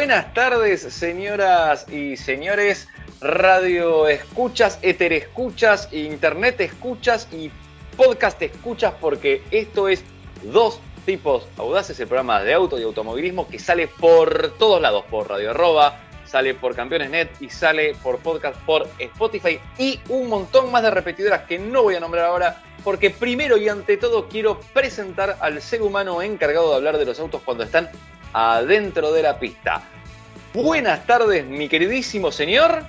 Buenas tardes, señoras y señores, radio escuchas, éter escuchas, internet escuchas y podcast escuchas, porque esto es dos tipos audaces, el programa de auto y automovilismo que sale por todos lados, por Radio Arroba, sale por Campeones Net y sale por podcast por Spotify y un montón más de repetidoras que no voy a nombrar ahora porque primero y ante todo quiero presentar al ser humano encargado de hablar de los autos cuando están adentro de la pista. Buenas tardes, mi queridísimo señor.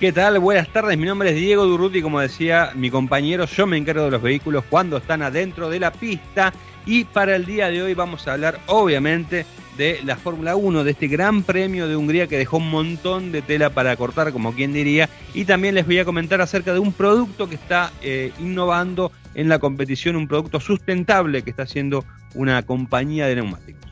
¿Qué tal? Buenas tardes, mi nombre es Diego Durruti, como decía mi compañero, yo me encargo de los vehículos cuando están adentro de la pista y para el día de hoy vamos a hablar obviamente de la Fórmula 1, de este gran premio de Hungría que dejó un montón de tela para cortar, como quien diría, y también les voy a comentar acerca de un producto que está eh, innovando en la competición, un producto sustentable que está haciendo una compañía de neumáticos.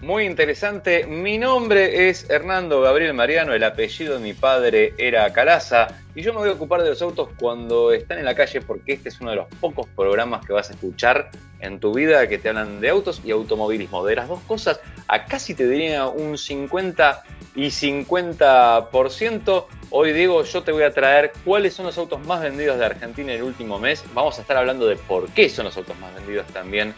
Muy interesante. Mi nombre es Hernando Gabriel Mariano, el apellido de mi padre era Calaza y yo me voy a ocupar de los autos cuando están en la calle porque este es uno de los pocos programas que vas a escuchar en tu vida que te hablan de autos y automovilismo. De las dos cosas, a casi te diría un 50 y 50%. Hoy Diego, yo te voy a traer cuáles son los autos más vendidos de Argentina en el último mes. Vamos a estar hablando de por qué son los autos más vendidos también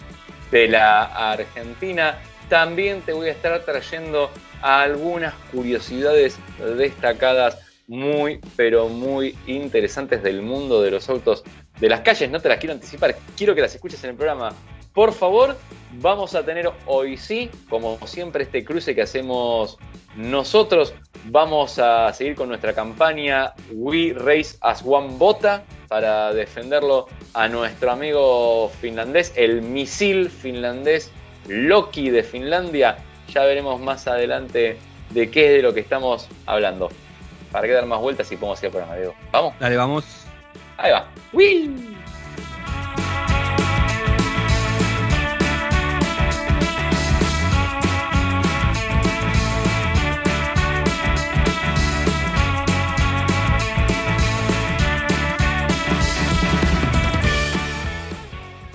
de la Argentina también te voy a estar trayendo algunas curiosidades destacadas muy, pero muy interesantes del mundo de los autos de las calles. No te las quiero anticipar, quiero que las escuches en el programa. Por favor, vamos a tener hoy sí, como siempre, este cruce que hacemos nosotros. Vamos a seguir con nuestra campaña We Race as One Bota para defenderlo a nuestro amigo finlandés, el misil finlandés Loki de Finlandia. Ya veremos más adelante de qué es de lo que estamos hablando. Para que dar más vueltas y podemos ir por el ¿Vamos? Dale, vamos. Ahí va. ¡Wii!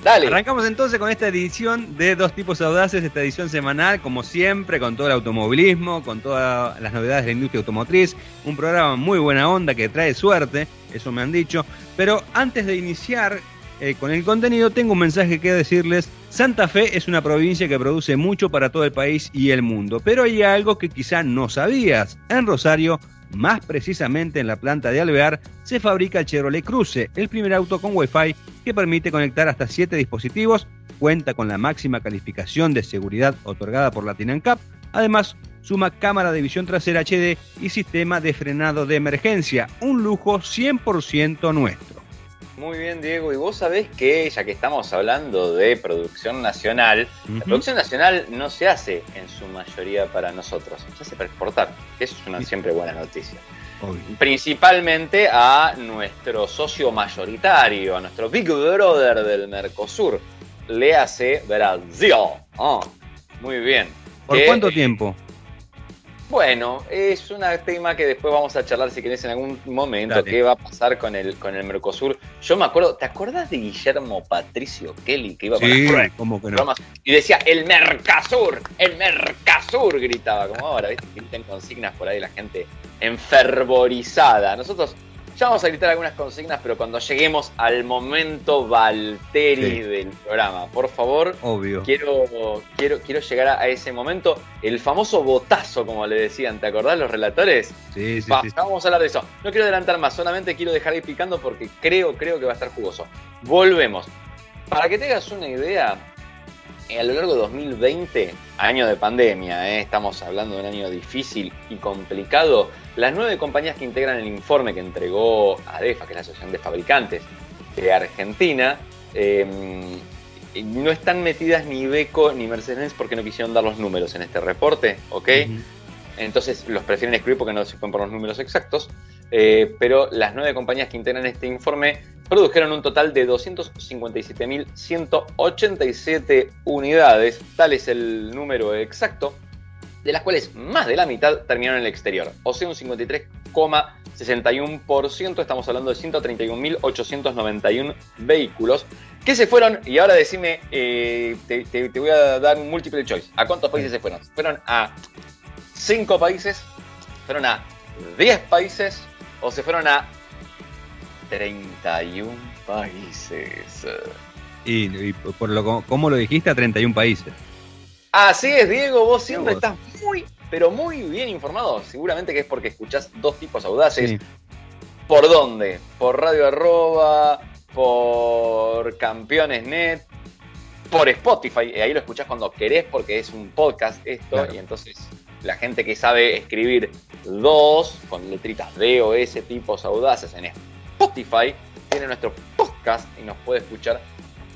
Arrancamos entonces con esta edición de Dos Tipos Audaces, esta edición semanal, como siempre, con todo el automovilismo, con todas las novedades de la industria automotriz. Un programa muy buena onda que trae suerte, eso me han dicho. Pero antes de iniciar eh, con el contenido, tengo un mensaje que decirles. Santa Fe es una provincia que produce mucho para todo el país y el mundo, pero hay algo que quizá no sabías. En Rosario más precisamente en la planta de Alvear, se fabrica el Chevrolet Cruze, el primer auto con Wi-Fi que permite conectar hasta 7 dispositivos, cuenta con la máxima calificación de seguridad otorgada por Latin Cup, además suma cámara de visión trasera HD y sistema de frenado de emergencia, un lujo 100% nuestro. Muy bien, Diego. Y vos sabés que, ya que estamos hablando de producción nacional, la producción nacional no se hace en su mayoría para nosotros, se hace para exportar. Eso es una siempre buena noticia. Principalmente a nuestro socio mayoritario, a nuestro Big Brother del Mercosur. Le hace Brasil. Ah, muy bien. ¿Por cuánto tiempo? Bueno, es un tema que después vamos a charlar si querés en algún momento. ¿Qué va a pasar con el, con el Mercosur? Yo me acuerdo, ¿te acuerdas de Guillermo Patricio Kelly que iba las ¿cómo que no? y decía el Mercosur, el Mercosur gritaba, como ahora, ¿viste? Griten consignas por ahí la gente enfervorizada. Nosotros ya vamos a gritar algunas consignas, pero cuando lleguemos al momento Valteri del programa, por favor. Obvio. Quiero, quiero, quiero llegar a, ese momento. El famoso botazo, como le decían, ¿te acordás los relatores? Sí, sí, sí. Vamos a hablar de eso. No quiero adelantar más, solamente quiero dejar ahí picando porque creo, creo que va a estar jugoso. Volvemos. Para que tengas una idea, a lo largo de 2020, año de pandemia, ¿eh? estamos hablando de un año difícil y complicado, las nueve compañías que integran el informe que entregó ADEFA, que es la Asociación de Fabricantes de Argentina, em, no están metidas ni Iveco ni Mercedes porque no quisieron dar los números en este reporte, ¿ok? Entonces los prefieren escribir porque no se pueden por los números exactos. Eh, pero las nueve compañías que integran este informe produjeron un total de 257.187 unidades, tal es el número exacto, de las cuales más de la mitad terminaron en el exterior, o sea, un 53,6%. 61%, estamos hablando de 131.891 vehículos que se fueron, y ahora decime, eh, te, voy a dar un múltiple choice. ¿A cuántos países se fueron? ¿Fueron a 5 países? ¿Fueron a 10 países? ¿O se fueron a 31 países? Y, por lo ¿cómo lo dijiste? A 31 países. Así es, Diego, vos siempre estás muy, pero muy bien informado. Seguramente que es porque escuchás dos tipos audaces. ¿Por dónde? Por Radio Arroba, por Campeones Net, por Spotify. Y ahí lo escuchás cuando querés porque es un podcast esto. Y entonces la gente que sabe escribir dos con letritas D o S tipos audaces en Spotify tiene nuestro podcast y nos puede escuchar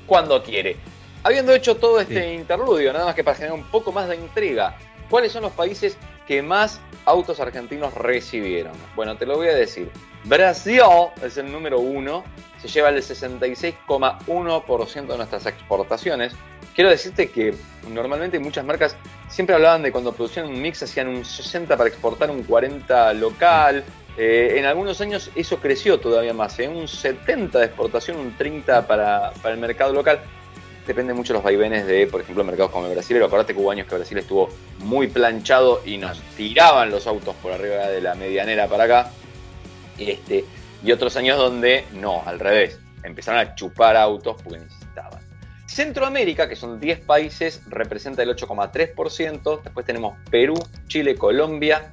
cuando quiere. Habiendo hecho todo este interludio, nada más que para generar un poco más de intriga, ¿cuáles son los países que más autos argentinos recibieron? Bueno, te lo voy a decir. Brasil es el número uno, se lleva el 66,1% de nuestras exportaciones. Quiero decirte que normalmente muchas marcas siempre hablaban de cuando producían un mix hacían un 60 para exportar, un 40 local. Eh, en algunos años eso creció todavía más, ¿eh? un 70 de exportación, un 30 para, el mercado local. Depende mucho de los vaivenes de, por ejemplo, mercados como el Brasil. Acordate que hubo años que Brasil estuvo muy planchado y nos tiraban los autos por arriba de la medianera para acá. Este, y otros años donde no, al revés. Empezaron a chupar autos porque. Centroamérica, que son 10 países, representa el 8,3%. Después tenemos Perú, Chile, Colombia,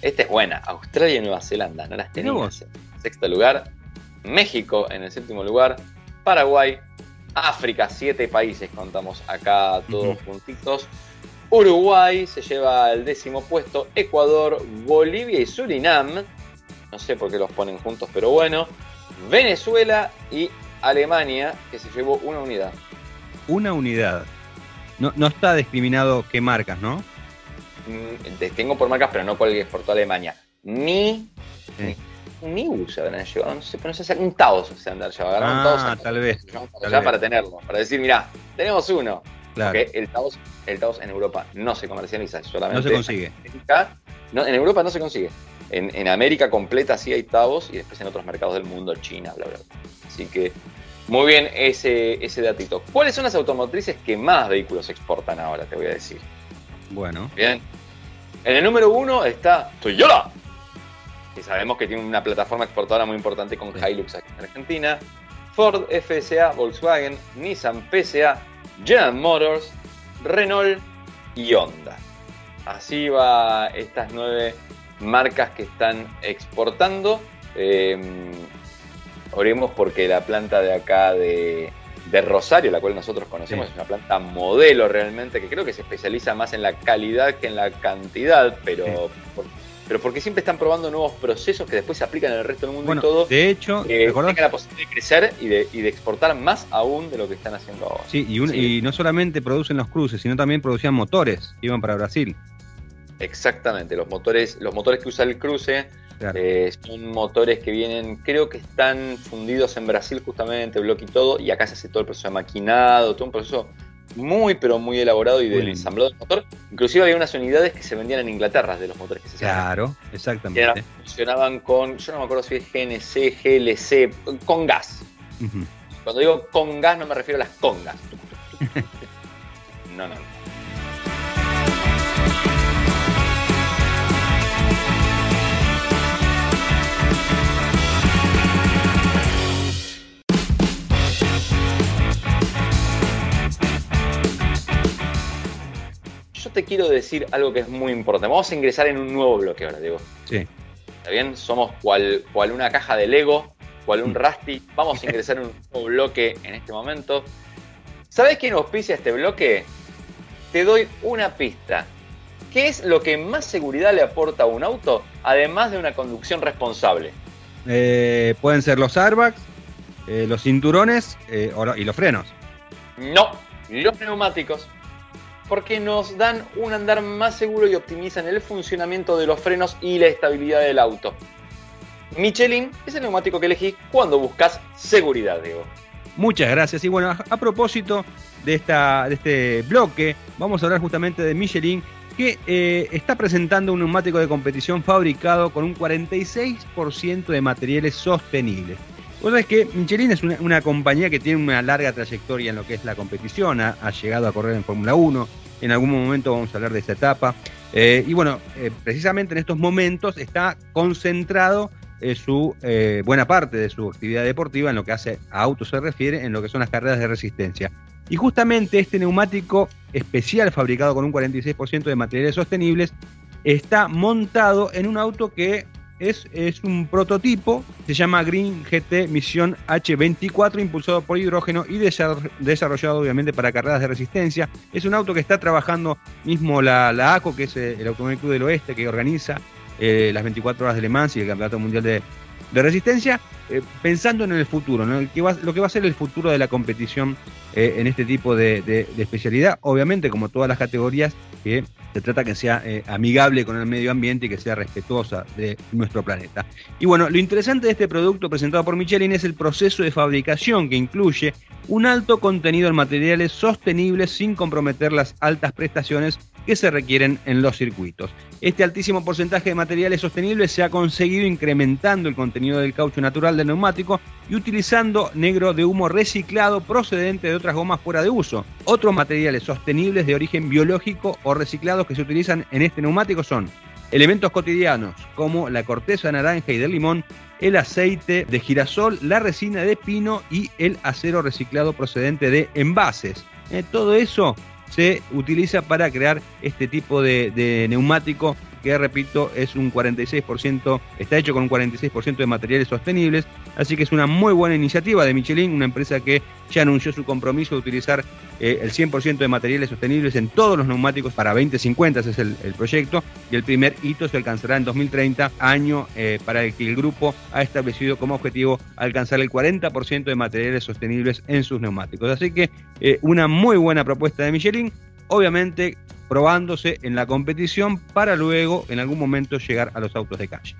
esta es buena. Australia y Nueva Zelanda, no las tenemos. Sexto lugar. México en el séptimo lugar. Paraguay. África, siete países contamos acá todos juntitos. Uruguay se lleva el décimo puesto. Ecuador, Bolivia y Surinam. No sé por qué los ponen juntos, pero bueno. Venezuela y Alemania, que se llevó una unidad. Una unidad. No, no está discriminado qué marcas, ¿no? Mm, tengo por marcas, pero no por el que exportó a Alemania. Ni, ni, ni se habrán llevado, no sé, pero no sé, un Taos se han llevado. Ah, tal vez. Para, para tenerlo, para decir, mira, tenemos uno. Claro. Porque el Taos, el Taos en Europa no se comercializa, solamente. No se consigue. no, en Europa no se consigue. En, en, América completa sí hay Taos y después en otros mercados del mundo, China, bla, bla. Así que muy bien ese, ese datito. ¿Cuáles son las automotrices que más vehículos exportan ahora? Te voy a decir. Bueno. Bien. En el número uno está Toyota, que sabemos que tiene una plataforma exportadora muy importante con Hilux aquí en Argentina. Ford, FSA, Volkswagen, Nissan, PSA, General Motors, Renault y Honda. Así va estas nueve marcas que están exportando. Eh, oremos porque la planta de acá de, de Rosario, la cual nosotros conocemos, es una planta modelo realmente, que creo que se especializa más en la calidad que en la cantidad, pero, pero porque siempre están probando nuevos procesos que después se aplican en el resto del mundo y todo. De hecho, eh, tengan la posibilidad de crecer y de, y de, exportar más aún de lo que están haciendo ahora. Sí, y, y no solamente producen los cruces, sino también producían motores que iban para Brasil. Exactamente, los motores, los motores que usa el cruce eh, son motores que vienen, creo que están fundidos en Brasil justamente, bloque y todo, y acá se hace todo el proceso de maquinado, todo un proceso muy pero muy elaborado y del ensamblado del motor. Inclusive había unas unidades que se vendían en Inglaterra de los motores que se hacían. Claro, exactamente. funcionaban con, yo no me acuerdo si es GNC, GLC, con gas. Cuando digo con gas no me refiero a las congas. no, no. Yo te quiero decir algo que es muy importante. Vamos a ingresar en un nuevo bloque ahora, Diego. Sí. ¿Está bien? Somos cual, cual una caja de Lego, cual un mm. Rusty. Vamos a ingresar en un nuevo bloque en este momento. ¿Sabes quién auspicia este bloque? Te doy una pista. ¿Qué es lo que más seguridad le aporta a un auto, además de una conducción responsable? Eh, pueden ser los airbags, eh, los cinturones eh, y los frenos. No, los neumáticos porque nos dan un andar más seguro y optimizan el funcionamiento de los frenos y la estabilidad del auto. Michelin es el neumático que elegís cuando buscas seguridad, Diego. Muchas gracias. Y bueno, a, propósito de, esta, de este bloque, vamos a hablar justamente de Michelin que eh, está presentando un neumático de competición fabricado con un 46% de materiales sostenibles. Vos sabés que Michelin es una, compañía que tiene una larga trayectoria en lo que es la competición, ha, llegado a correr en Fórmula 1, en algún momento vamos a hablar de esa etapa. Eh, y bueno, eh, precisamente en estos momentos está concentrado su buena parte de su actividad deportiva en lo que hace a autos se refiere, en lo que son las carreras de resistencia. Y justamente este neumático especial fabricado con un 46% de materiales sostenibles está montado en un auto que es, es, un prototipo, se llama Green GT Misión H24, impulsado por hidrógeno y desarrollado obviamente para carreras de resistencia. Es un auto que está trabajando mismo la, la ACO, que es eh, el Automóvil Club del Oeste, que organiza eh, las 24 horas de Le Mans y el Campeonato Mundial de, de Resistencia, eh, pensando en el futuro, lo que va a ser el futuro de la competición eh, en este tipo de, especialidad. Obviamente, como todas las categorías, que se trata que sea eh, amigable con el medio ambiente y que sea respetuosa de nuestro planeta. Y bueno, lo interesante de este producto presentado por Michelin es el proceso de fabricación que incluye un alto contenido en materiales sostenibles sin comprometer las altas prestaciones que se requieren en los circuitos. Este altísimo porcentaje de materiales sostenibles se ha conseguido incrementando el contenido del caucho natural del neumático y utilizando negro de humo reciclado procedente de otras gomas fuera de uso. Otros materiales sostenibles de origen biológico o reciclados que se utilizan en este neumático son elementos cotidianos como la corteza de naranja y de limón, el aceite de girasol, la resina de pino y el acero reciclado procedente de envases. Eh, todo eso se utiliza para crear este tipo de, neumático que repito es un 46%, está hecho con un 46% de materiales sostenibles, así que es una muy buena iniciativa de Michelin, una empresa que ya anunció su compromiso de utilizar eh, el 100% de materiales sostenibles en todos los neumáticos para 2050, ese es el, proyecto, y el primer hito se alcanzará en 2030, año eh, para el que el grupo ha establecido como objetivo alcanzar el 40% de materiales sostenibles en sus neumáticos. Así que eh, una muy buena propuesta de Michelin, obviamente probándose en la competición para luego en algún momento llegar a los autos de calle.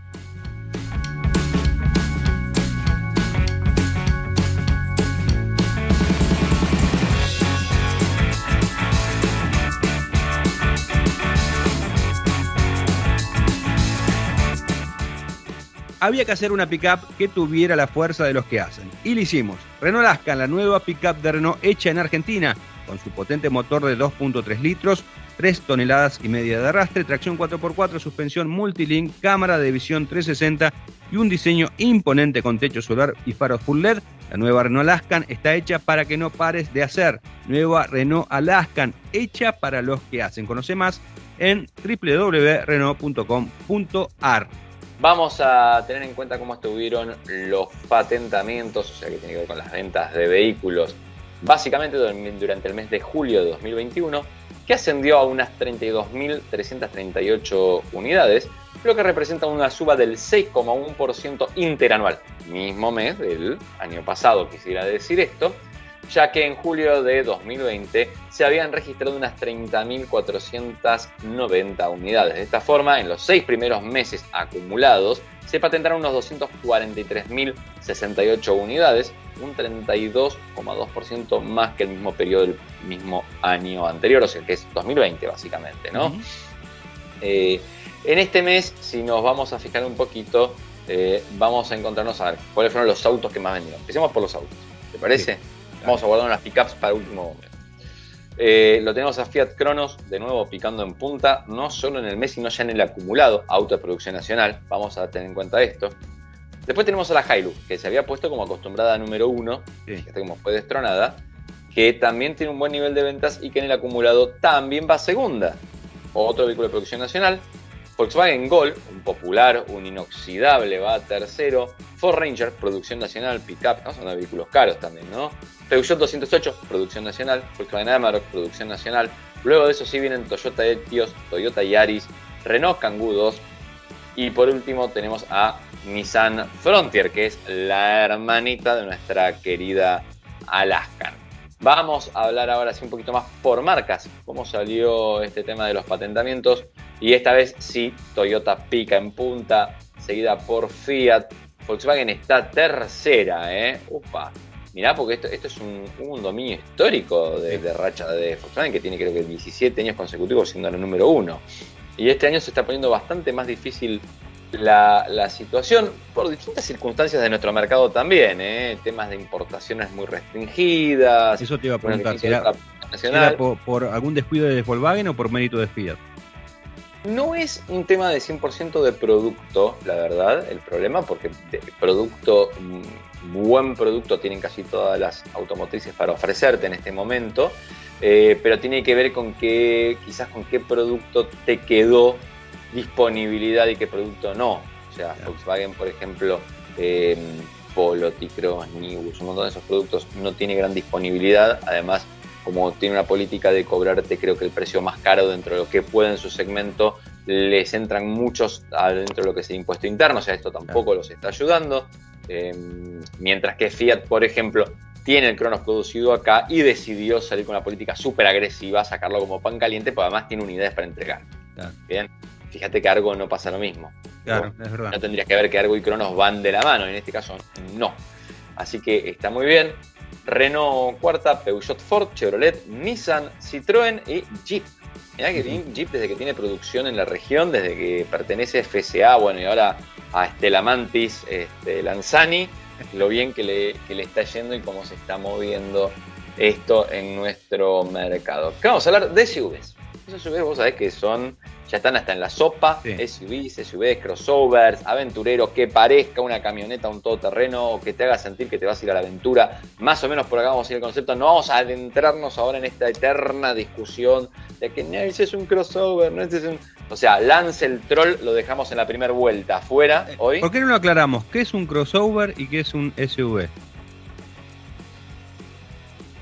había que hacer una pickup que tuviera la fuerza de los que hacen. Y lo hicimos. Renault Ascan, la nueva pickup de Renault hecha en Argentina, con su potente motor de 2.3 litros, 3 toneladas y media de arrastre, tracción 4x4, suspensión multilink, cámara de visión 360 y un diseño imponente con techo solar y faros full LED. La nueva Renault Alaskan está hecha para que no pares de hacer. Nueva Renault Alaskan, hecha para los que hacen. Conoce más en www.renault.com.ar. Vamos a tener en cuenta cómo estuvieron los patentamientos, o sea que tiene que ver con las ventas de vehículos, básicamente durante el mes de julio de 2021 que ascendió a unas 32.338 unidades, lo que representa una suba del 6,1% interanual, mismo mes del año pasado, quisiera decir esto, ya que en julio de 2020 se habían registrado unas 30.490 unidades. De esta forma, en los seis primeros meses acumulados, se patentaron unos 243.068 unidades, un 32,2% más que el mismo periodo del mismo año anterior, o sea, que es 2020 básicamente, ¿no? Eh, en este mes, si nos vamos a fijar un poquito, eh, vamos a encontrarnos a ver cuáles fueron los autos que más vendieron. Empecemos por los autos, ¿te parece? Vamos a guardar unas pickups para último momento. Eh, lo tenemos a Fiat Cronos, de nuevo picando en punta, no solo en el mes, sino ya en el acumulado, auto de producción nacional. Vamos a tener en cuenta esto. Después tenemos a la Hilux, que se había puesto como acostumbrada a número uno, fíjate cómo fue destronada, que también tiene un buen nivel de ventas y que en el acumulado también va segunda. Otro vehículo de producción nacional. Volkswagen Gol, un popular, un inoxidable, va tercero. Ford Ranger, producción nacional, pickup, ¿no? son vehículos caros también, ¿no? Peugeot 208, producción nacional. Volkswagen Amarok, producción nacional. Luego de eso sí vienen Toyota Etios, Toyota Yaris, Renault Kangoo 2. Y por último tenemos a Nissan Frontier, que es la hermanita de nuestra querida Alaskan. Vamos a hablar ahora sí un poquito más por marcas, cómo salió este tema de los patentamientos. Y esta vez sí, Toyota pica en punta, seguida por Fiat. Volkswagen está tercera, ¿eh? Upa. mirá, porque esto, esto es un, un dominio histórico de, de, racha de Volkswagen que tiene creo que 17 años consecutivos siendo el número uno. Y este año se está poniendo bastante más difícil la, la situación por distintas circunstancias de nuestro mercado también, ¿eh? temas de importaciones muy restringidas. Eso te iba a preguntar, ¿será, por, por, algún descuido de Volkswagen o por mérito de Fiat? No es un tema de 100% de producto, la verdad, el problema, porque de producto, mm, buen producto tienen casi todas las automotrices para ofrecerte en este momento, eh, pero tiene que ver con qué, quizás con qué producto te quedó disponibilidad y qué producto no. O sea, Volkswagen, por ejemplo, eh, Polo, T-Cross, Nibus, un montón de esos productos no tiene gran disponibilidad. Además, como tiene una política de cobrarte, creo que el precio más caro dentro de lo que puede en su segmento, les entran muchos dentro de lo que es el impuesto interno. O sea, esto tampoco los está ayudando. Eh, mientras que Fiat, por ejemplo, tiene el Cronos producido acá y decidió salir con una política súper agresiva, sacarlo como pan caliente, pero además tiene unidades para entregar. Claro. Bien, fíjate que Argo no pasa lo mismo. Claro, ¿no? es verdad. No tendrías que ver que Argo y Cronos van de la mano, en este caso no. Así que está muy bien. Renault cuarta, Peugeot Ford, Chevrolet, Nissan, Citroën y Jeep. Mirá que bien, Jeep desde que tiene producción en la región, desde que pertenece a FCA, bueno, y ahora a Stellantis, este, Lanzani, lo bien que le, que le está yendo y cómo se está moviendo esto en nuestro mercado. ¿Qué vamos a hablar de SUVs? Esos SUVs vos sabés que son, ya están hasta en la sopa, sí. SUVs, SUVs, crossovers, aventureros, que parezca una camioneta, un todoterreno, o que te haga sentir que te vas a ir a la aventura. Más o menos por acá vamos a ir al concepto. No vamos a adentrarnos ahora en esta eterna discusión de que no, ese es un crossover, no, ese es un... O sea, Lance el Troll lo dejamos en la primera vuelta afuera hoy. ¿Por qué no lo aclaramos? ¿Qué es un crossover y qué es un SUV?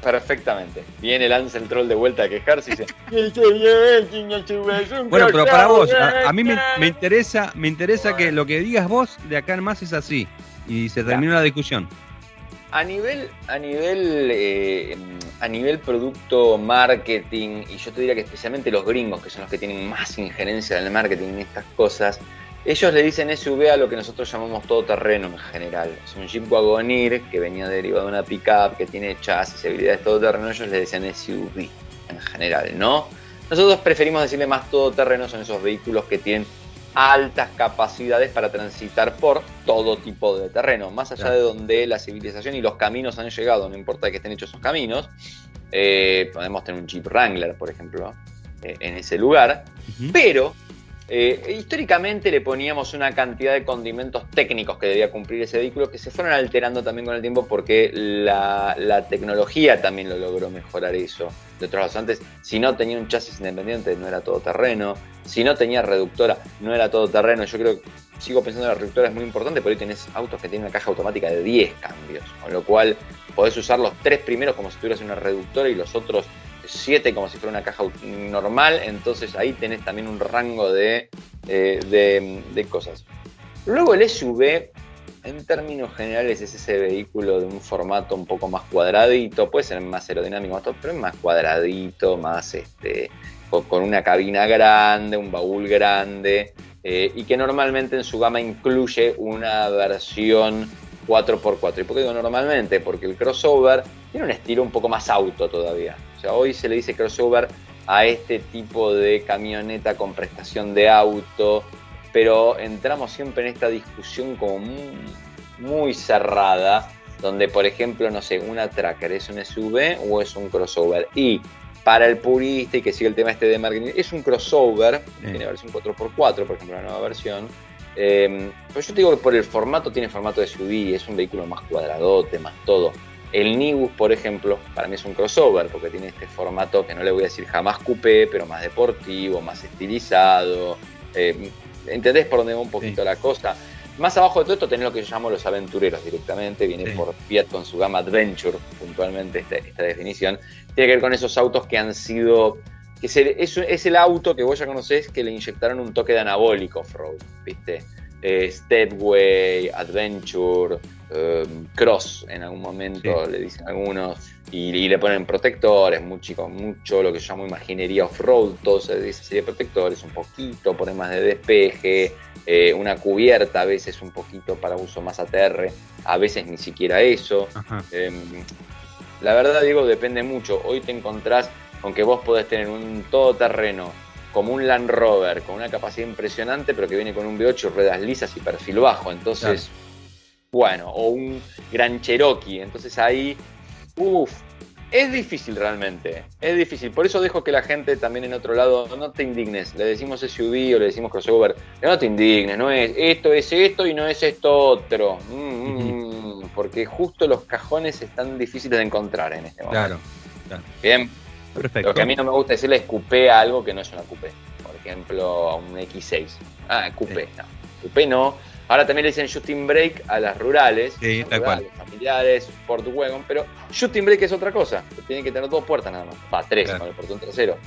Perfectamente. Viene Lance el Troll de vuelta a quejarse y dice: Bueno, pero para vos, a, a mí me, me, interesa, me interesa que lo que digas vos de acá en más es así. Y se terminó la discusión. A nivel, a nivel, eh, a nivel producto, marketing, y yo te diría que especialmente los gringos, que son los que tienen más injerencia en el marketing en estas cosas, ellos le dicen SUV a lo que nosotros llamamos todoterreno en general. Es un Jeep Wagoneer que venía derivado de una pickup que tiene chasis y habilidades todoterreno, ellos le decían SUV en general, ¿no? Nosotros preferimos decirle más todoterreno, son esos vehículos que tienen altas capacidades para transitar por todo tipo de terreno, más allá claro. de donde la civilización y los caminos han llegado, no importa que estén hechos esos caminos, eh, podemos tener un Jeep Wrangler, por ejemplo, eh, en ese lugar, uh -huh. pero eh, históricamente le poníamos una cantidad de condimentos técnicos que debía cumplir ese vehículo que se fueron alterando también con el tiempo porque la, tecnología también lo logró mejorar eso. De otros lados, antes, si no tenía un chasis independiente, no era todo terreno. Si no tenía reductora, no era todo terreno. Yo creo, sigo pensando que la reductora es muy importante, pero hoy tenés autos que tienen una caja automática de 10 cambios, con lo cual podés usar los tres primeros como si tuvieras una reductora y los otros 7 como si fuera una caja normal, entonces ahí tenés también un rango de, eh, de, cosas. Luego el SUV, en términos generales, es ese vehículo de un formato un poco más cuadradito, puede ser más aerodinámico, pero es más cuadradito, más este, con una cabina grande, un baúl grande, eh, y que normalmente en su gama incluye una versión 4x4. ¿Y por qué digo normalmente? Porque el crossover tiene un estilo un poco más auto todavía. O sea, hoy se le dice crossover a este tipo de camioneta con prestación de auto, pero entramos siempre en esta discusión como muy, muy cerrada, donde por ejemplo, no sé, una tracker es un SUV o es un crossover. Y para el purista y que sigue el tema este de marketing, es un crossover, sí. tiene versión 4x4, por ejemplo, la nueva versión. Eh, pero yo te digo que por el formato tiene formato de SUV, es un vehículo más cuadradote, más todo. El Nibus, por ejemplo, para mí es un crossover porque tiene este formato que no le voy a decir jamás coupé, pero más deportivo, más estilizado. Eh, ¿Entendés por dónde va un poquito sí. la cosa? Más abajo de todo esto tenés lo que yo llamo los aventureros directamente, viene sí. por Fiat con su gama Adventure, puntualmente esta, esta, definición. Tiene que ver con esos autos que han sido. Es el, es, es el auto que vos ya conocés que le inyectaron un toque de anabólico off-road, ¿viste? eh, Stepway, Adventure, eh, Cross en algún momento, le dicen algunos, y, le ponen protectores, mucho, mucho lo que yo llamo imaginería off-road, todo se dice serie de protectores, un poquito, ponen más de despeje, eh, una cubierta a veces un poquito para uso más ATR, a veces ni siquiera eso. Em, la verdad digo, depende mucho. Hoy te encontrás con que vos podés tener un todoterreno como un Land Rover, con una capacidad impresionante, pero que viene con un V8, ruedas lisas y perfil bajo. Entonces, bueno, o un Gran Cherokee. Entonces ahí, uff, es difícil realmente, es difícil. Por eso dejo que la gente también en otro lado no te indignes. Le decimos SUV o le decimos crossover, no te indignes, no es esto es esto y no es esto otro. Mm, mm, mm, porque justo los cajones están difíciles de encontrar en este momento. Claro, Bien. Perfecto. Lo que a mí no me gusta decirle es coupé a algo que no es una coupé. Por ejemplo, a un X6. Ah, coupé, no. Coupé no Ahora también le dicen shooting break a las rurales, sí, tal cual. familiares, Sport Wagon, pero shooting break es otra cosa. Tienen que tener dos puertas nada más. Va, tres con el portón trasero.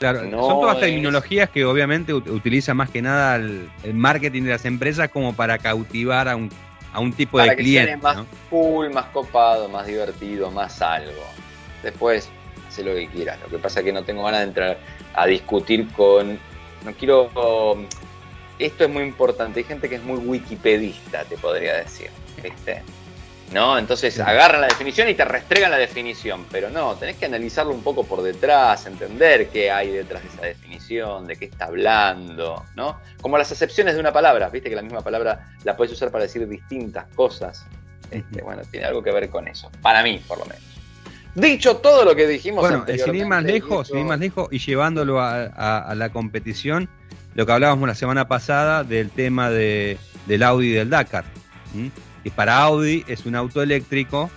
Claro, son todas tecnologías que obviamente utiliza más que nada el, marketing de las empresas como para cautivar a un, a un tipo de cliente. más cool, más copado, más divertido, más algo. Después, hace lo que quieras. Lo que pasa es que no tengo ganas de entrar a discutir con. No quiero esto es muy importante. Hay gente que es muy wikipedista, te podría decir. ¿viste? ¿No? Entonces agarran la definición y te restregan la definición. Pero no, tenés que analizarlo un poco por detrás, entender qué hay detrás de esa definición, de qué está hablando, ¿no? Como las acepciones de una palabra, viste que la misma palabra la puedes usar para decir distintas cosas. Este, bueno, tiene algo que ver con eso. Para mí, por lo menos. Dicho todo lo que dijimos bueno, sin ir más lejos, sin ir más lejos y llevándolo a la competición, lo que hablábamos la semana pasada del tema de, del Audi del Dakar. Y para Audi es un auto eléctrico,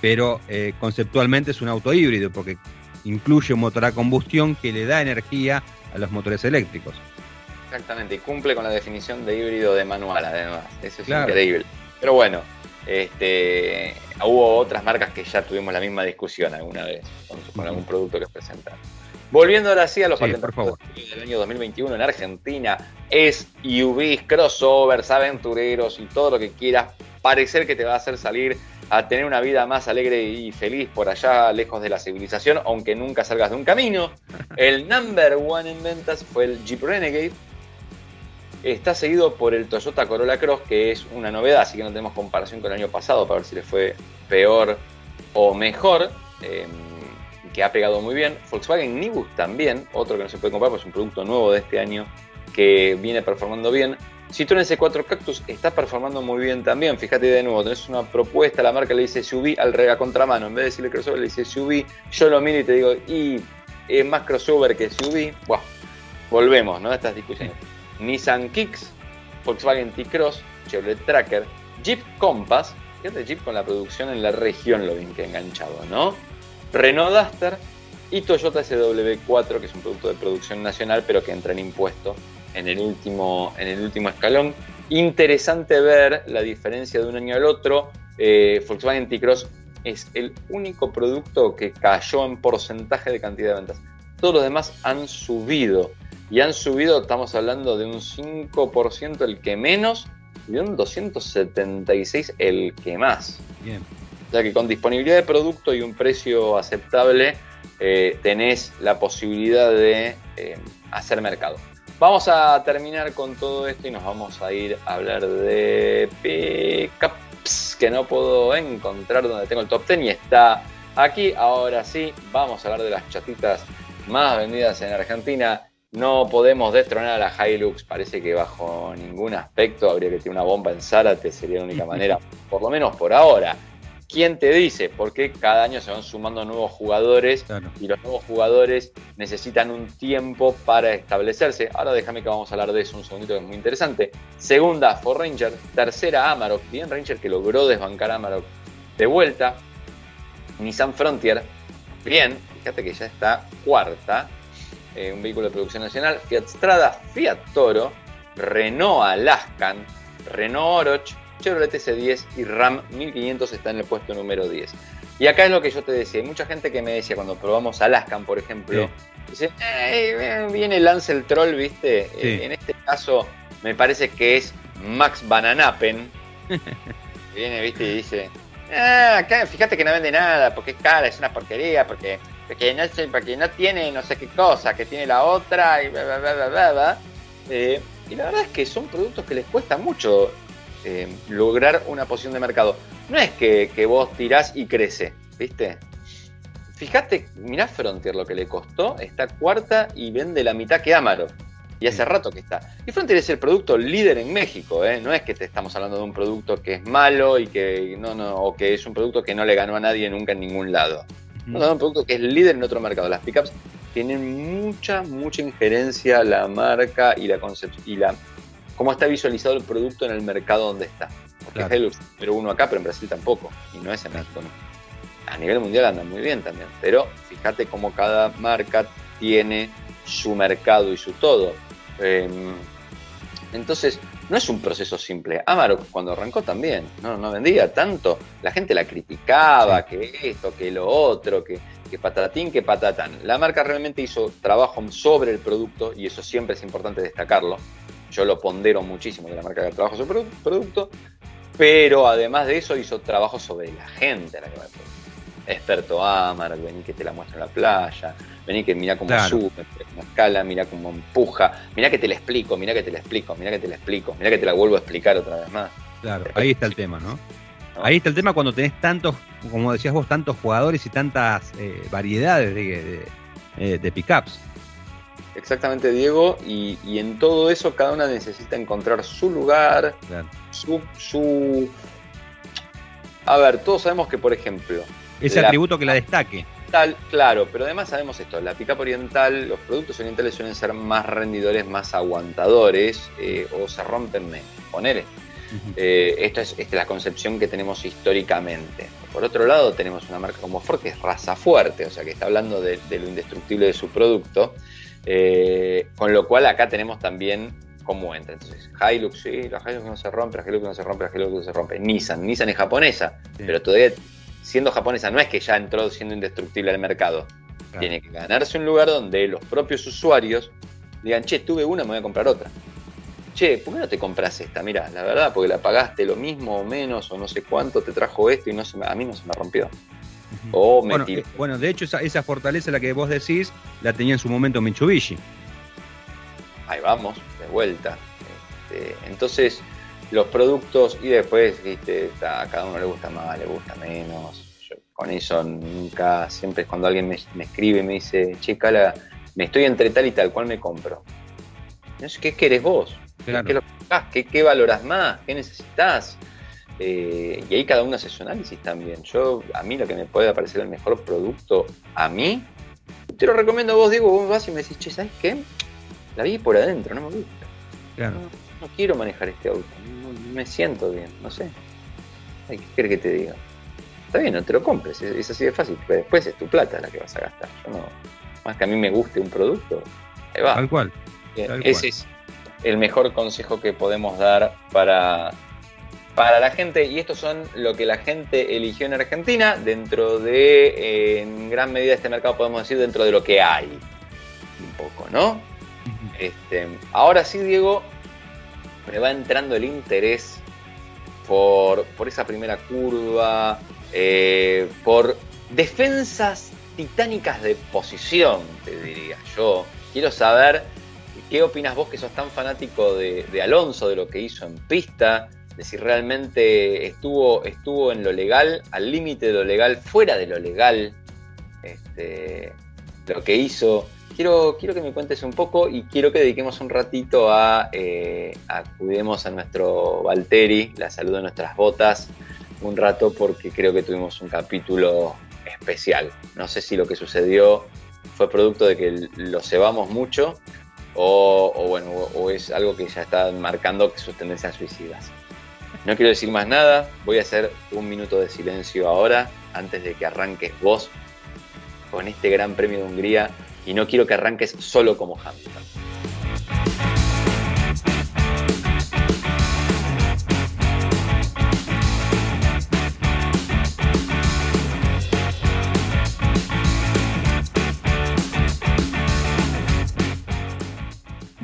pero eh, conceptualmente es un auto híbrido, porque incluye un motor a combustión que le da energía a los motores eléctricos. Exactamente, y cumple con la definición de híbrido de manual, además. Eso es increíble. Pero bueno, este, hubo otras marcas que ya tuvimos la misma discusión alguna vez con, algún producto que presentaron. Volviendo ahora sí a los patentes del año 2021 en Argentina, es SUVs, crossovers, aventureros y todo lo que quieras parecer que te va a hacer salir a tener una vida más alegre y feliz por allá, lejos de la civilización, aunque nunca salgas de un camino. El number one en ventas fue el Jeep Renegade. Está seguido por el Toyota Corolla Cross, que es una novedad, así que no tenemos comparación con el año pasado para ver si le fue peor o mejor. Em, que ha pegado muy bien. Volkswagen Nibus también, otro que no se puede comprar, pues es un producto nuevo de este año que viene performando bien. Citroën C4 Cactus está performando muy bien también. Fíjate de nuevo, tenés una propuesta, la marca le dice SUV al rega contramano. En vez de decirle crossover, le dice SUV. Yo lo miro y te digo, y es más crossover que SUV. Buah, volvemos, ¿no? A estas discusiones. Nissan Kicks, Volkswagen T-Cross, Chevrolet Tracker, Jeep Compass. Fíjate Jeep con la producción en la región, lo bien que enganchado, ¿no? Renault Duster y Toyota SW4, que es un producto de producción nacional, pero que entra en impuesto en el último, en el último escalón. Interesante ver la diferencia de un año al otro. Eh, Volkswagen T-Cross es el único producto que cayó en porcentaje de cantidad de ventas. Todos los demás han subido. Y han subido, estamos hablando de un 5% el que menos y de un 276 el que más. Bien sea que con disponibilidad de producto y un precio aceptable eh, tenés la posibilidad de eh, hacer mercado. Vamos a terminar con todo esto y nos vamos a ir a hablar de pickups que no puedo encontrar donde tengo el top 10 y está aquí. Ahora sí, vamos a hablar de las chatitas más vendidas en Argentina. No podemos destronar a la Hilux, parece que bajo ningún aspecto habría que tener una bomba en Zárate, sería la única manera, por lo menos por ahora. ¿Quién te dice? Porque cada año se van sumando nuevos jugadores y los nuevos jugadores necesitan un tiempo para establecerse. Ahora déjame que vamos a hablar de eso un segundito que es muy interesante. Segunda, Ford Ranger. Tercera, Amarok. Bien Ranger que logró desbancar a Amarok de vuelta. Nissan Frontier. Bien, fíjate que ya está cuarta. Eh, un vehículo de producción nacional. Fiat Strada, Fiat Toro, Renault Alaskan, Renault Oroch, Chevrolet S10 y Ram 1500 están en el puesto número 10. Y acá es lo que yo te decía, hay mucha gente que me decía cuando probamos Alaskan, por ejemplo, dice, viene Lance el Troll, ¿viste? Eh, en este caso, me parece que es Max Bananapen. viene, viste, y dice, ah, acá fíjate que no vende nada, porque es cara, es una porquería, porque, porque, no, porque no tiene no sé qué cosa, que tiene la otra, y bla, bla, bla, bla, bla. Eh, y la verdad es que son productos que les cuesta mucho eh, lograr una posición de mercado. No es que, que vos tirás y crece, ¿viste? Fíjate, mirá Frontier lo que le costó, está cuarta y vende la mitad que Amaro. Y hace rato que está. Y Frontier es el producto líder en México, ¿eh? No es que te estamos hablando de un producto que es malo y que no, no, o que es un producto que no le ganó a nadie nunca en ningún lado. No, es un producto que es líder en otro mercado. Las pickups tienen mucha, mucha injerencia la marca y la concepción y la cómo está visualizado el producto en el mercado donde está. Porque es el pero uno acá, pero en Brasil tampoco. Y no es en México, A nivel mundial anda muy bien también. Pero fíjate cómo cada marca tiene su mercado y su todo. Em, entonces, no es un proceso simple. Amarok cuando arrancó también, no, no vendía tanto. La gente la criticaba, que esto, que lo otro, que, que patatín, que patatán. La marca realmente hizo trabajo sobre el producto y eso siempre es importante destacarlo. Yo lo pondero muchísimo que la marca haga trabajo sobre el producto, pero además de eso hizo trabajo sobre la gente a la que va a experto Amar, vení que te la muestro en la playa, vení que mira cómo sube, cómo escala, mira cómo empuja, mira que te la explico, mira que te la explico, mira que te la explico, mira que te la vuelvo a explicar otra vez más. Claro, ahí está el tema, ¿no? Ahí está el tema cuando tenés tantos, como decías vos, tantos jugadores y tantas eh, variedades de, de, pickups. Exactamente, Diego, y, en todo eso cada una necesita encontrar su lugar, su, su... A ver, todos sabemos que, por ejemplo, ese atributo que la destaque. Tal, claro, pero además sabemos esto, la pickup oriental, los productos orientales suelen ser más rendidores, más aguantadores eh, o se rompen menos. Poner eh, esta, es, la concepción que tenemos históricamente. Por otro lado, tenemos una marca como Ford que es raza fuerte, o sea que está hablando de, lo indestructible de su producto, eh, con lo cual acá tenemos también cómo entra. Entonces, Hilux, sí, la Hilux no se rompe, la Hilux no se rompe, la Hilux no se rompe. Nissan, Nissan es japonesa, pero todavía siendo japonesa, no es que ya entró siendo indestructible al mercado. Tiene que ganarse un lugar donde los propios usuarios digan, che, tuve una, me voy a comprar otra. Che, ¿por qué no te compras esta? Mira, la verdad, porque la pagaste lo mismo o menos o no sé cuánto, te trajo esto y no se a mí no se me rompió. O me bueno, eh, bueno, de hecho, esa, esa, fortaleza, la que vos decís, la tenía en su momento Mitsubishi. Ahí vamos, de vuelta. Este, entonces, los productos y después, viste, a cada uno le gusta más, le gusta menos. con eso nunca, siempre es cuando alguien me, escribe y me dice, che, Cala, me estoy entre tal y tal, ¿cuál me compro? ¿Qué querés vos? ¿Qué, ¿Qué, valoras más? ¿Qué necesitas? Eh, y ahí cada uno hace su análisis también. Yo, a mí lo que me puede parecer el mejor producto, a mí, te lo recomiendo a vos, Diego, vos vas y me decís, che, ¿sabes qué? La vi por adentro, no me gusta. Claro. no quiero manejar este auto me siento bien, no sé. ¿Qué quieres que te diga? Está bien, no te lo compres, es, así de fácil, pero después es tu plata la que vas a gastar. Yo no, más que a mí me guste un producto, ahí va. Tal cual. Ese es el mejor consejo que podemos dar para, para la gente, y estos son lo que la gente eligió en Argentina, dentro de, en gran medida este mercado podemos decir dentro de lo que hay, un poco, ¿no? Este, ahora sí, Diego, me va entrando el interés por, esa primera curva, eh, por defensas titánicas de posición, te diría yo. Quiero saber qué opinas vos que sos tan fanático de, Alonso, de lo que hizo en pista, de si realmente estuvo, estuvo en lo legal, al límite de lo legal, fuera de lo legal, este, lo que hizo quiero, quiero que me cuentes un poco y quiero que dediquemos un ratito a, eh, a nuestro Valteri, la salud de nuestras botas, un rato porque creo que tuvimos un capítulo especial. No sé si lo que sucedió fue producto de que lo cebamos mucho o, bueno, o es algo que ya está marcando sus tendencias suicidas. No quiero decir más nada, voy a hacer un minuto de silencio ahora, antes de que arranques vos con este Gran Premio de Hungría y no quiero que arranques solo como Hamilton.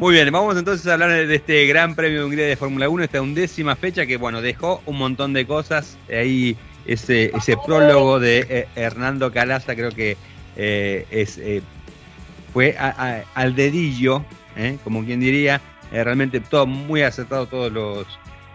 Muy bien, vamos entonces a hablar de este Gran Premio de Hungría de Fórmula 1, esta undécima fecha que, bueno, dejó un montón de cosas. Ahí ese, ese prólogo de eh, Hernando Calaza creo que eh, es, eh, fue al dedillo, como quien diría, realmente todo muy acertado todos los,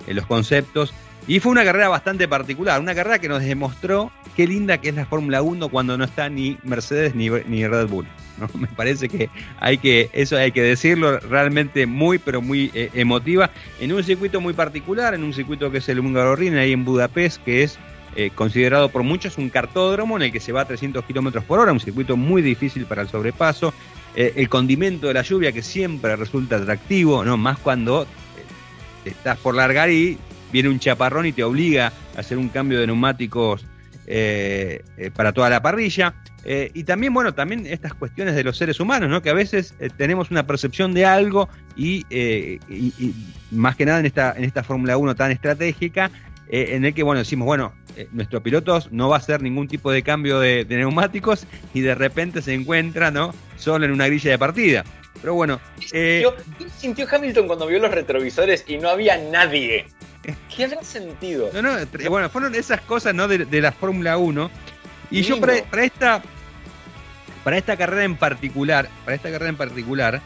los conceptos. Y fue una carrera bastante particular, una carrera que nos demostró qué linda que es la Fórmula 1 cuando no está ni Mercedes ni, ni Red Bull. ¿no? Me parece que hay que, eso hay que decirlo, realmente muy, pero muy eh, emotiva, en un circuito muy particular, en un circuito que es el Hungaroring, ahí en Budapest, que es eh, considerado por muchos un cartódromo en el que se va a 300 kilómetros por hora, un circuito muy difícil para el sobrepaso. Eh, el condimento de la lluvia que siempre resulta atractivo, ¿no? Más cuando estás por largar y viene un chaparrón y te obliga a hacer un cambio de neumáticos para toda la parrilla. Eh, y también, bueno, también estas cuestiones de los seres humanos, ¿no? Que a veces eh, tenemos una percepción de algo eh, y, más que nada en esta, en esta Fórmula 1 tan estratégica, en el que, bueno, decimos, bueno, nuestro piloto no va a hacer ningún tipo de cambio de, neumáticos y de repente se encuentra, ¿no? Solo en una grilla de partida. Pero bueno. ¿Qué sintió Hamilton cuando vio los retrovisores y no había nadie? ¿Qué habrá sentido? No, no, bueno, fueron esas cosas, ¿no? De, de la Fórmula 1. Y yo para, para, esta para esta carrera en particular, para esta carrera en particular,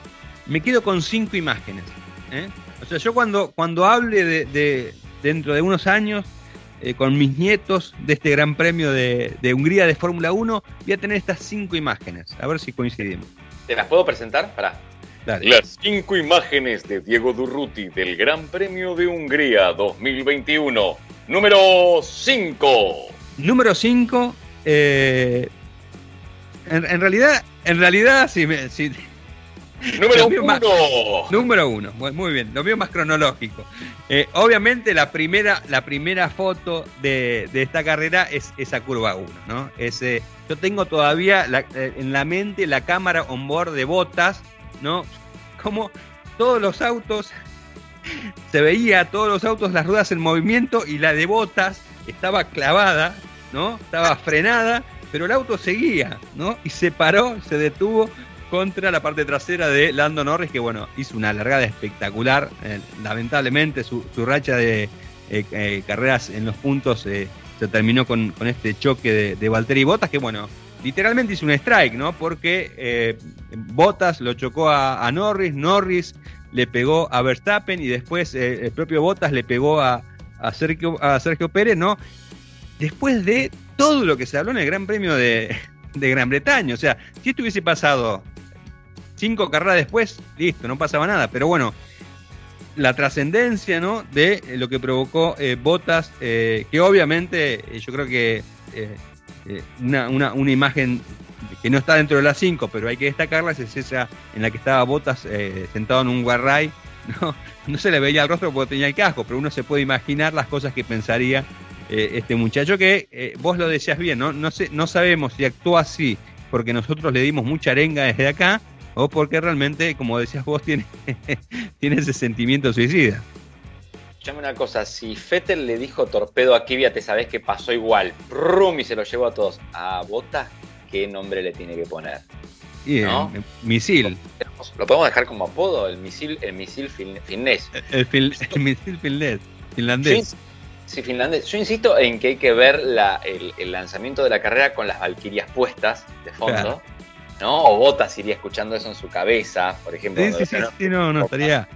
me quedo con cinco imágenes. ¿eh? O sea, yo cuando, cuando hable de, dentro de unos años eh, con mis nietos de este Gran Premio de, Hungría de Fórmula 1, voy a tener estas cinco imágenes. A ver si coincidimos. ¿Te las puedo presentar? Pará. Las cinco imágenes de Diego Durruti del Gran Premio de Hungría 2021. Número 5. Número 5. Eh, en, realidad, en realidad, sí, Número uno. número uno, muy bien, lo mío más cronológico. Eh, obviamente la primera, la primera foto de, esta carrera es esa curva 1, ¿no? Ese, yo tengo todavía eh, en la mente la cámara on board de botas, ¿no? Como todos los autos, se veía todos los autos, las ruedas en movimiento y la de botas estaba clavada, ¿no? Estaba frenada pero el auto seguía, ¿no? Y se paró, se detuvo contra la parte trasera de Lando Norris, que bueno, hizo una largada espectacular. Eh, lamentablemente su, racha de eh, eh, carreras en los puntos se terminó con, este choque de, de Valtteri Bottas, que bueno, literalmente hizo un strike, ¿no? Porque Bottas lo chocó a, Norris, Norris le pegó a Verstappen y después el propio Bottas le pegó a, a, Sergio, a Sergio Pérez, ¿no? Después de todo lo que se habló en el Gran Premio de, Gran Bretaña. O sea, si esto hubiese pasado cinco carreras después, listo, no pasaba nada. Pero bueno, la trascendencia ¿no? de lo que provocó eh, Botas, eh, que obviamente eh, yo creo que una, una, imagen que no está dentro de las cinco, pero hay que destacarla, es esa en la que estaba Botas sentado en un guarray. ¿no? no se le veía el rostro porque tenía el casco, pero uno se puede imaginar las cosas que pensaría eh, este muchacho que eh, vos lo decías bien, ¿no? No, sé, no sabemos si actuó así porque nosotros le dimos mucha arenga desde acá o porque realmente, como decías vos, tiene, tiene ese sentimiento suicida. Escuchame una cosa, si Fettel le dijo torpedo a Kivia, te sabés que pasó igual. Y se lo llevó a todos. A Bota, ¿qué nombre le tiene que poner? ¿no? misil. Lo, podemos dejar como apodo, el misil, el misil finés. El, misil finés, finlandés. Sí, finlandés. Yo insisto en que hay que ver el, lanzamiento de la carrera con las valquirias puestas de fondo. ¿No? O Botas iría escuchando eso en su cabeza, por ejemplo. Sí, sí, sí, no, no, estaría.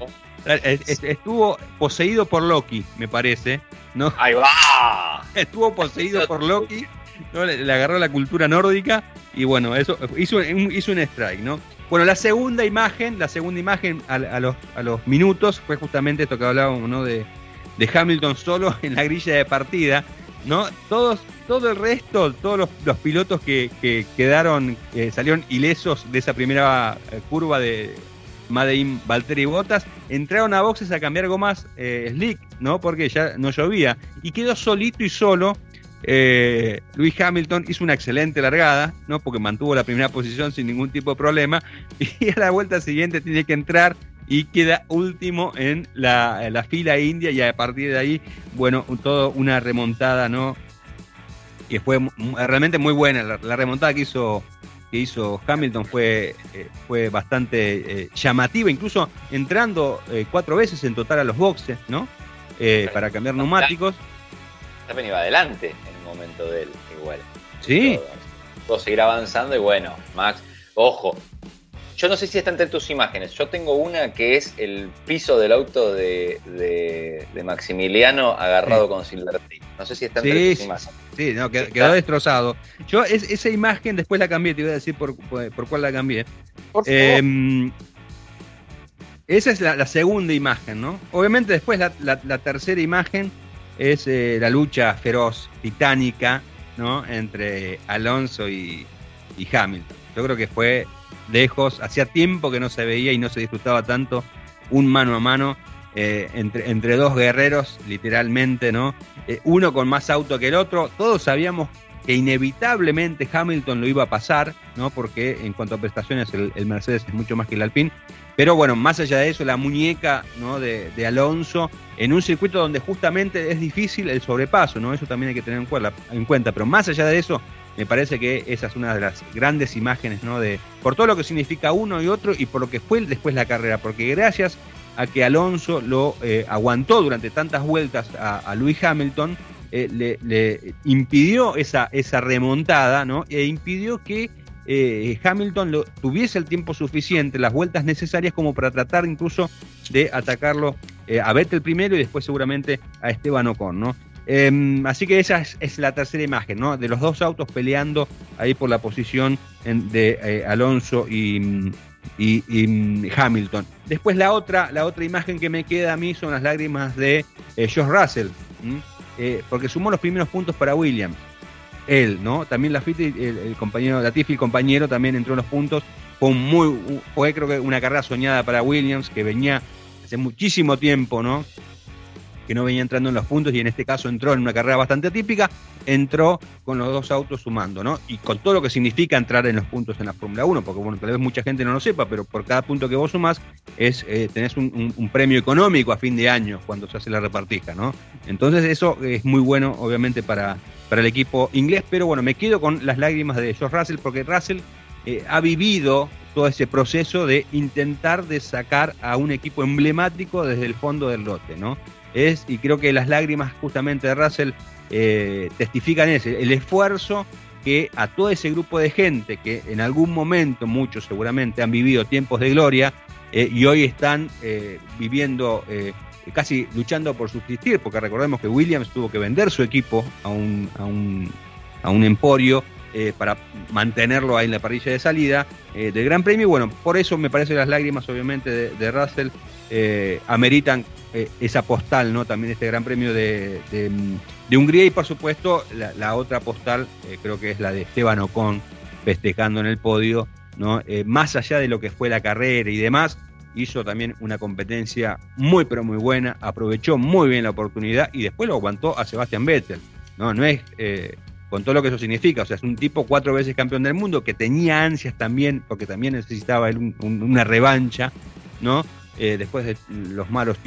Estuvo poseído por Loki, me parece. ¿no? ¡Ahí va! Estuvo poseído por Loki, ¿no? le, agarró la cultura nórdica y bueno, eso hizo, hizo un strike, ¿no? Bueno, la segunda imagen, la segunda imagen a, los, a los minutos fue justamente esto que hablábamos, ¿no? De, de Hamilton solo en la grilla de partida, ¿no? Todos, todo el resto, todos los, pilotos que, quedaron, que salieron ilesos de esa primera eh, curva de Madein, Valtteri y Bottas, entraron a boxes a cambiar gomas eh, slick, ¿no? Porque ya no llovía. Y quedó solito y solo. Eh, Luis Hamilton hizo una excelente largada, ¿no? Porque mantuvo la primera posición sin ningún tipo de problema. Y a la vuelta siguiente tiene que entrar y queda último en la, fila india y a partir de ahí, bueno, todo una remontada, ¿no? Que fue realmente muy buena, la, remontada que hizo que hizo Hamilton fue, eh, fue bastante eh, llamativa, incluso entrando eh, cuatro veces en total a los boxes, ¿no? para cambiar neumáticos. También iba adelante en un momento de él, igual. Sí. Puedo seguir avanzando y bueno, Max, ojo, yo no sé si está entre tus imágenes. Yo tengo una que es el piso del auto de, Maximiliano agarrado con Silverty. No sé si está entre tus imágenes. Sí, no, quedó, destrozado. Yo esa imagen después la cambié, te voy a decir por, cuál la cambié. Em, esa es la, segunda imagen, ¿no? Obviamente después la, tercera imagen es eh, la lucha feroz, titánica, ¿no? Entre Alonso y Hamilton. Yo creo que fue lejos. Hacía tiempo que no se veía y no se disfrutaba tanto un mano a mano eh, entre, entre, dos guerreros, literalmente, ¿no? Eh, uno con más auto que el otro. Todos sabíamos que inevitablemente Hamilton lo iba a pasar, ¿no? Porque en cuanto a prestaciones el, Mercedes es mucho más que el Alpine. Pero bueno, más allá de eso, la muñeca ¿no? de, Alonso en un circuito donde justamente es difícil el sobrepaso, ¿no? Eso también hay que tener en cuenta. Pero más allá de eso, me parece que esa es una de las grandes imágenes, ¿no? De, por todo lo que significa uno y otro y por lo que fue después la carrera, porque gracias a que Alonso lo eh, aguantó durante tantas vueltas a, a Hamilton, eh, le, impidió esa, remontada, ¿no? E impidió que eh, Hamilton tuviese el tiempo suficiente, las vueltas necesarias como para tratar incluso de atacarlo a Vettel primero y después seguramente a Esteban Ocon, ¿no? Em, así que esa es, la tercera imagen, ¿no? De los dos autos peleando ahí por la posición de eh, Alonso y, mm, Hamilton. Después la otra, la otra imagen que me queda a mí son las lágrimas de eh, Josh Russell, eh, porque sumó los primeros puntos para Williams. Él, ¿no? También la el, el compañero, Latifi, el compañero, también entró en los puntos. Fue muy, fue creo que una carrera soñada para Williams, que venía hace muchísimo tiempo, ¿no? Que no venía entrando en los puntos y en este caso entró en una carrera bastante atípica, entró con los dos autos sumando, ¿no? Y con todo lo que significa entrar en los puntos en la Fórmula 1, porque bueno, tal vez mucha gente no lo sepa, pero por cada punto que vos sumás es, eh, tenés un, premio económico a fin de año cuando se hace la repartija, ¿no? Entonces eso es muy bueno, obviamente, para, para el equipo inglés, pero bueno, me quedo con las lágrimas de George Russell, porque Russell eh, ha vivido todo ese proceso de intentar de sacar a un equipo emblemático desde el fondo del lote, ¿no? Es, y creo que las lágrimas justamente de Russell eh, testifican ese, el esfuerzo que a todo ese grupo de gente que en algún momento, muchos seguramente han vivido tiempos de gloria eh, y hoy están eh, viviendo, casi luchando por subsistir, porque recordemos que Williams tuvo que vender su equipo a un, a un, a un emporio para mantenerlo ahí en la parrilla de salida del Gran Premio. Y bueno, por eso me parece las lágrimas, obviamente, de, Russell ameritan eh, esa postal, ¿no? También este Gran Premio de, de, Hungría y por supuesto la, otra postal eh, creo que es la de Esteban Ocon festejando en el podio, ¿no? Eh, más allá de lo que fue la carrera y demás, hizo también una competencia muy pero muy buena, aprovechó muy bien la oportunidad y después lo aguantó a Sebastián Vettel, ¿no? No es con todo lo que eso significa, o sea, es un tipo cuatro veces campeón del mundo que tenía ansias también, porque también necesitaba una revancha, ¿no? Eh, después de los malos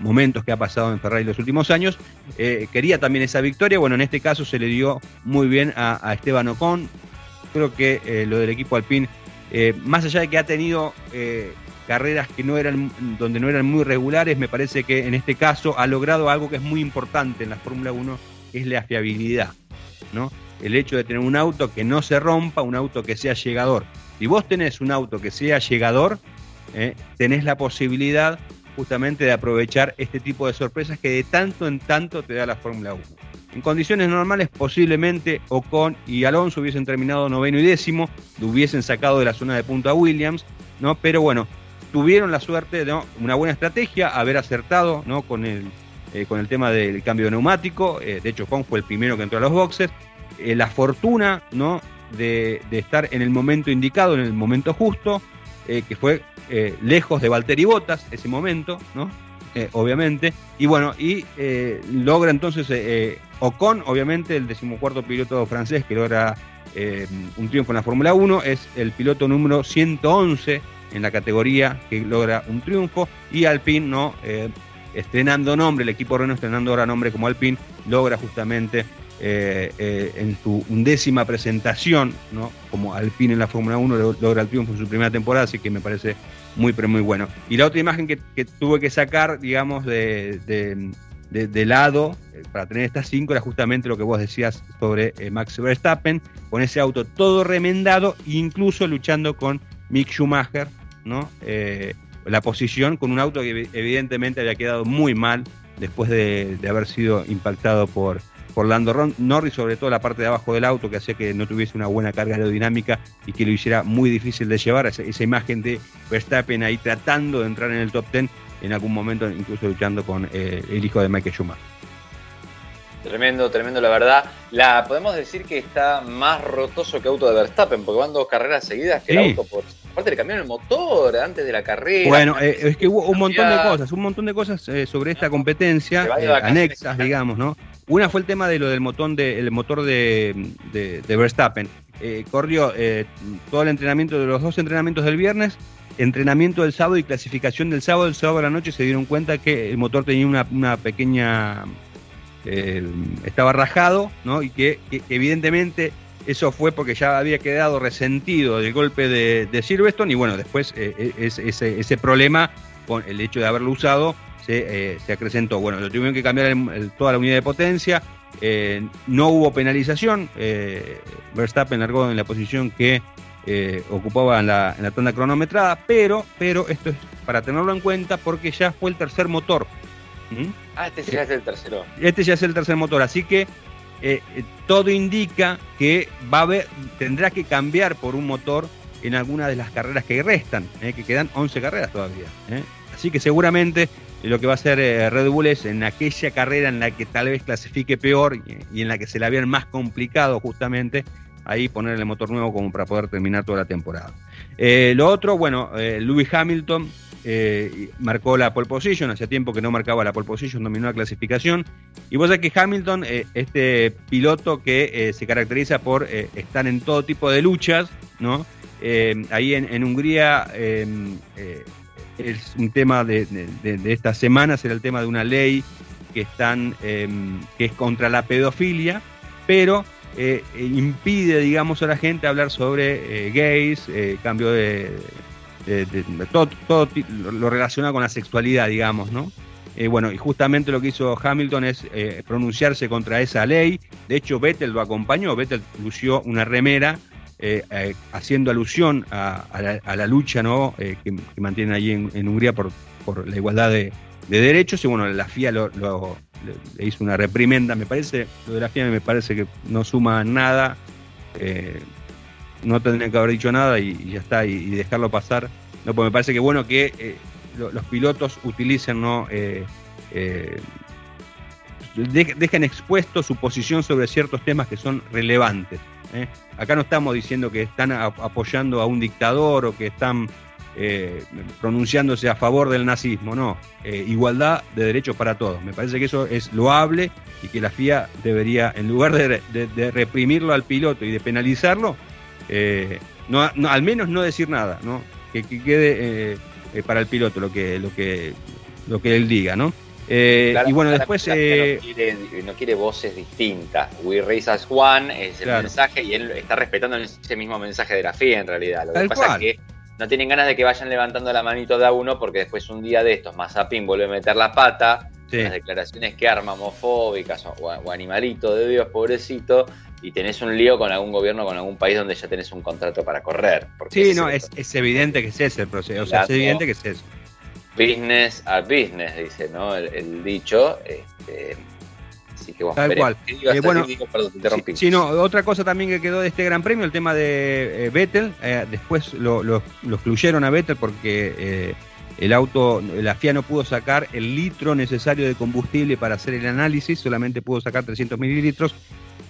momentos que ha pasado en Ferrari los últimos años. Eh, quería también esa victoria. Bueno, en este caso se le dio muy bien a, Esteban Ocon. Creo que eh, lo del equipo Alpine, más allá de que ha tenido carreras que no eran, donde no eran muy regulares, me parece que en este caso ha logrado algo que es muy importante en la Fórmula 1, que es la fiabilidad. ¿No? El hecho de tener un auto que no se rompa, un auto que sea llegador. Si vos tenés un auto que sea llegador, ¿eh? tenés la posibilidad justamente de aprovechar este tipo de sorpresas que de tanto en tanto te da la Fórmula 1. En condiciones normales, posiblemente Ocon y Alonso hubiesen terminado noveno y décimo, lo hubiesen sacado de la zona de punto a Williams, ¿no? Pero bueno, tuvieron la suerte de una buena estrategia, haber acertado ¿no? con, el, eh, con el tema del cambio de neumático. Eh, de hecho, Ocon fue el primero que entró a los boxes. la fortuna ¿no? de, de, estar en el momento indicado, en el momento justo, que fue eh, lejos de Valtteri Bottas ese momento, ¿no? Eh, obviamente. Y bueno, y eh, logra entonces Ocon, obviamente, el decimocuarto piloto francés que logra un triunfo en la Fórmula 1, es el piloto número 111 en la categoría que logra un triunfo. Y Alpine, ¿no? Estrenando nombre, el equipo Renault estrenando ahora nombre como Alpine, logra justamente en su undécima presentación, ¿no? como Alpine en la Fórmula 1 logra el triunfo en su primera temporada, así que me parece muy, pero muy bueno. Y la otra imagen que, tuve que sacar, digamos, de, de, lado eh, para tener estas cinco era justamente lo que vos decías sobre eh, Max Verstappen, con ese auto todo remendado, incluso luchando con Mick Schumacher, ¿no? Eh, la posición con un auto que evidentemente había quedado muy mal después de, haber sido impactado por, por Lando Norris, sobre todo la parte de abajo del auto, que hacía que no tuviese una buena carga aerodinámica y que lo hiciera muy difícil de llevar. Esa, esa imagen de Verstappen ahí tratando de entrar en el top 10 en algún momento incluso luchando con eh, el hijo de Michael Schumacher. Tremendo, tremendo, la verdad. La podemos decir que está más rotoso que auto de Verstappen, porque van dos carreras seguidas que el auto por. Aparte le cambiaron el motor antes de la carrera. Bueno, eh, es que hubo un montón de cosas, un montón de cosas eh, sobre esta competencia, anexas, digamos, ¿no? Una fue el tema de lo del motor de, motor de, de, Verstappen. corrió todo el entrenamiento de los dos entrenamientos del viernes entrenamiento del sábado y clasificación del sábado, el sábado a la noche se dieron cuenta que el motor tenía una, pequeña... Eh, estaba rajado, ¿no? Y que, evidentemente eso fue porque ya había quedado resentido del golpe de, de Silverstone y bueno, después eh, eh, ese, problema con el hecho de haberlo usado se, acrecentó. Bueno, lo tuvieron que cambiar toda la unidad de potencia, no hubo penalización, Verstappen largó en la posición que eh, ocupaba en la, tanda cronometrada, pero, pero esto es para tenerlo en cuenta porque ya fue el tercer motor. ¿Mm? Ah, este ya es el tercero. Este ya es el tercer motor, así que eh, eh, todo indica que va a tendrá que cambiar por un motor en alguna de las carreras que restan, que quedan 11 carreras todavía. Así que seguramente lo que va a hacer Red Bull es en aquella carrera en la que tal vez clasifique peor y en la que se la vean más complicado justamente, ahí poner el motor nuevo como para poder terminar toda la temporada. Eh, lo otro, bueno, eh, Lewis Hamilton eh, marcó la pole position, hacía tiempo que no marcaba la pole position, dominó la clasificación. Y vos sabés que Hamilton, este piloto que se caracteriza por estar en todo tipo de luchas, ¿no? ahí en, Hungría es un tema de, de, estas semanas, era el tema de una ley que, están, que es contra la pedofilia, pero eh, eh, impide, digamos, a la gente hablar sobre eh, gays, cambio de, todo, todo, lo relacionado con la sexualidad, digamos, ¿no? bueno, y justamente lo que hizo Hamilton es pronunciarse contra esa ley. De hecho, Vettel lo acompañó. Vettel lució una remera haciendo alusión a, la, lucha ¿no? que, mantienen allí en, Hungría por, por, la igualdad de, derechos. Y bueno, la FIA lo, le, hizo una reprimenda. Me parece, lo de la FIA me parece que no suma nada. Eh, no tendrían que haber dicho nada y, ya está, y, dejarlo pasar. No, pues me parece que bueno que eh, los pilotos utilicen, ¿no? Eh, dejen expuesto su posición sobre ciertos temas que son relevantes. Acá no estamos diciendo que están apoyando a un dictador o que están eh, pronunciándose a favor del nazismo, no. Eh, igualdad de derechos para todos. Me parece que eso es loable y que la FIA debería, en lugar de, reprimirlo al piloto y de penalizarlo, eh, no, al menos no decir nada, ¿no? Que, quede para el piloto lo que, lo que, lo que él diga, ¿no? y bueno, después. No quiere, voces distintas. We raise as one es el mensaje y él está respetando ese mismo mensaje de la FIA en realidad. Lo que pasa es que no tienen ganas de que vayan levantando la manito de a uno porque después un día de estos Mazapín vuelve a meter la pata, las declaraciones que arma homofóbicas o, animalito de Dios, pobrecito, y tenés un lío con algún gobierno, con algún país donde ya tenés un contrato para correr. Sí, no, es, evidente que es ese el proceso, o sea, es evidente que es eso. Business a business, dice, ¿no? El, dicho. Este, Tal cual. Eh, bueno, sí, no, otra cosa también que quedó de este Gran Premio, el tema de eh, Vettel. Eh, después lo, lo, excluyeron a Vettel porque el auto, la FIA no pudo sacar el litro necesario de combustible para hacer el análisis, solamente pudo sacar 300 mililitros.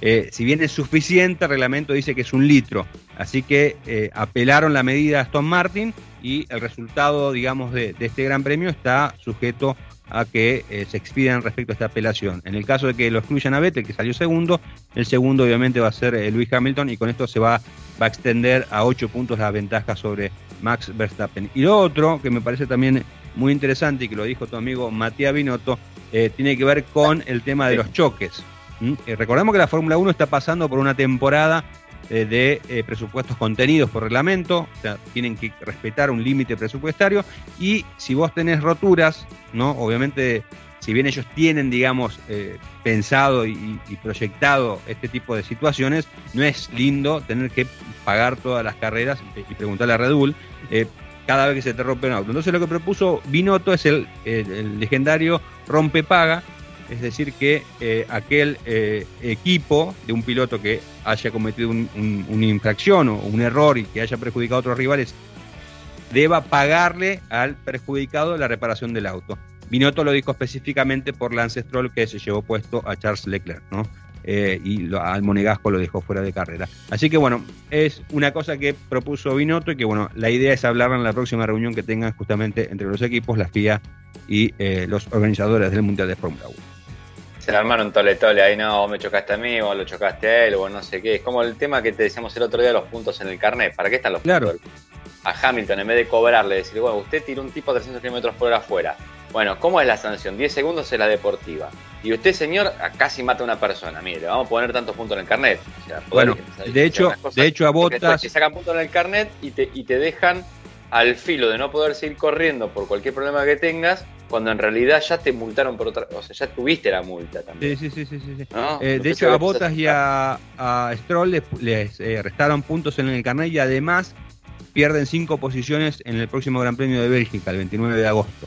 Si bien es suficiente, el reglamento dice que es un litro. Así que apelaron la medida a Aston Martin y el resultado, digamos, de, de este Gran Premio está sujeto a que eh, se expidan respecto a esta apelación. En el caso de que lo excluyan a Vettel, que salió segundo, el segundo obviamente va a ser eh, Luis Hamilton y con esto se va, va a extender a ocho puntos la ventaja sobre Max Verstappen. Y lo otro, que me parece también muy interesante y que lo dijo tu amigo Matías Binotto, eh, tiene que ver con el tema de los choques. ¿Mm? recordemos que la Fórmula 1 está pasando por una temporada eh, de eh, presupuestos contenidos por reglamento, o sea, tienen que respetar un límite presupuestario y si vos tenés roturas, ¿no? Obviamente, si bien ellos tienen, digamos, eh, pensado y, proyectado este tipo de situaciones, no es lindo tener que pagar todas las carreras y preguntarle a Red Bull cada vez que se te rompe un auto. Entonces lo que propuso Binotto es el, el legendario rompe paga, es decir, que eh, aquel eh, equipo de un piloto que haya cometido una infracción o un error y que haya perjudicado a otros rivales deba pagarle al perjudicado la reparación del auto. Binotto lo dijo específicamente por Lance Stroll que se llevó puesto a Charles Leclerc, ¿no? Eh, y al Monegasco lo dejó fuera de carrera. Así que bueno, es una cosa que propuso Binotto y que bueno, la idea es hablarla en la próxima reunión que tengan justamente entre los equipos, la FIA y los organizadores del Mundial de Fórmula 1 se le armaron tole tole ahí, no, vos me chocaste a mí, vos lo chocaste a él, o no sé qué. Es como el tema que te decíamos el otro día, los puntos en el carnet. ¿Para qué están los puntos? A Hamilton, en vez de cobrarle, decir, bueno, usted tiró un tipo a 300 kilómetros por hora afuera. Bueno, ¿cómo es la sanción? 10 segundos es la deportiva. Y usted, señor, casi mata a una persona. Mire, le vamos a poner tantos puntos en el carnet. bueno, de hecho, de hecho a Botas... Te sacan puntos en el carnet y te, y te dejan al filo de no poder seguir corriendo por cualquier problema que tengas cuando en realidad ya te multaron por otra, o sea, ya tuviste la multa también. Sí, sí, sí, sí. sí. Eh, de hecho, a Botas y a, Stroll les, eh, restaron puntos en el carnet y además pierden cinco posiciones en el próximo Gran Premio de Bélgica, el 29 de agosto.